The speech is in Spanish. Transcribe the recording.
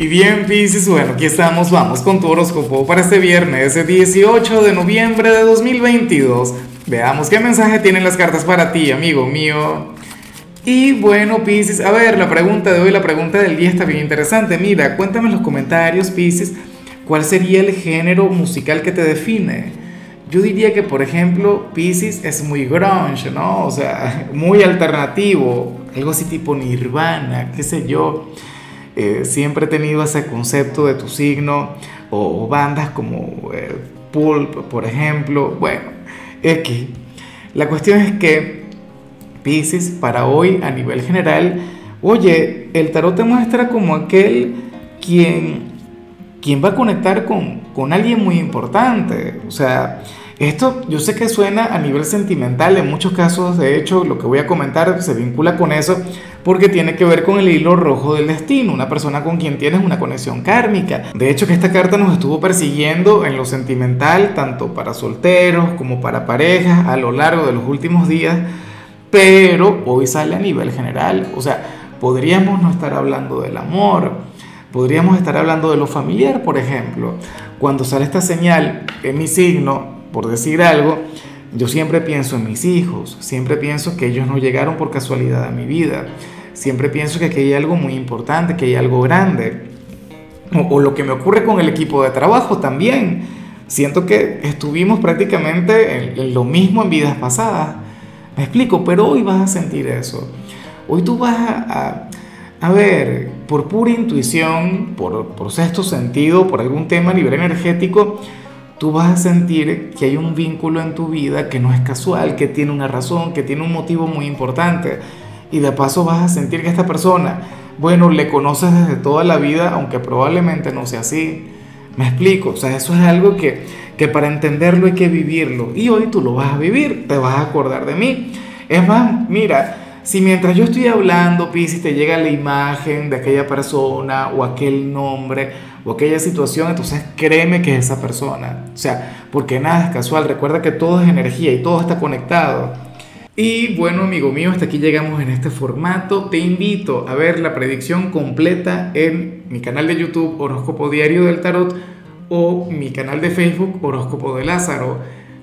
Y bien, Pisces, bueno, aquí estamos, vamos con tu horóscopo para este viernes 18 de noviembre de 2022. Veamos qué mensaje tienen las cartas para ti, amigo mío. Y bueno, Pisces, a ver, la pregunta de hoy, la pregunta del día está bien interesante. Mira, cuéntame en los comentarios, Pisces, cuál sería el género musical que te define. Yo diría que, por ejemplo, Pisces es muy grunge, ¿no? O sea, muy alternativo, algo así tipo Nirvana, qué sé yo. Eh, siempre he tenido ese concepto de tu signo, o, bandas como eh, Pulp, por ejemplo. Bueno, aquí. La cuestión es que Pisces, para hoy, a nivel general, oye, el tarot te muestra como aquel quien, quien va a conectar con, con alguien muy importante. O sea, esto yo sé que suena a nivel sentimental, en muchos casos de hecho lo que voy a comentar se vincula con eso porque tiene que ver con el hilo rojo del destino, una persona con quien tienes una conexión kármica. De hecho que esta carta nos estuvo persiguiendo en lo sentimental, tanto para solteros como para parejas a lo largo de los últimos días, pero hoy sale a nivel general, o sea, podríamos no estar hablando del amor, podríamos estar hablando de lo familiar, por ejemplo. Cuando sale esta señal en mi signo, por decir algo, yo siempre pienso en mis hijos, siempre pienso que ellos no llegaron por casualidad a mi vida, siempre pienso que aquí hay algo muy importante, que hay algo grande. O, lo que me ocurre con el equipo de trabajo también. Siento que estuvimos prácticamente en, lo mismo en vidas pasadas. Me explico, pero hoy vas a sentir eso. Hoy tú vas a, a, ver, por pura intuición, por, por sexto sentido, por algún tema a nivel energético, tú vas a sentir que hay un vínculo en tu vida que no es casual, que tiene una razón, que tiene un motivo muy importante. Y de paso vas a sentir que esta persona, bueno, le conoces desde toda la vida, aunque probablemente no sea así. Me explico, o sea, eso es algo que, que para entenderlo hay que vivirlo. Y hoy tú lo vas a vivir, te vas a acordar de mí. Es más, mira, si mientras yo estoy hablando, Piscis, te llega la imagen de aquella persona o aquel nombre, o aquella situación, entonces créeme que es esa persona. O sea, porque nada es casual, recuerda que todo es energía y todo está conectado. Y bueno, amigo mío, hasta aquí llegamos en este formato. Te invito a ver la predicción completa en mi canal de YouTube Horóscopo Diario del Tarot o mi canal de Facebook Horóscopo de Lázaro.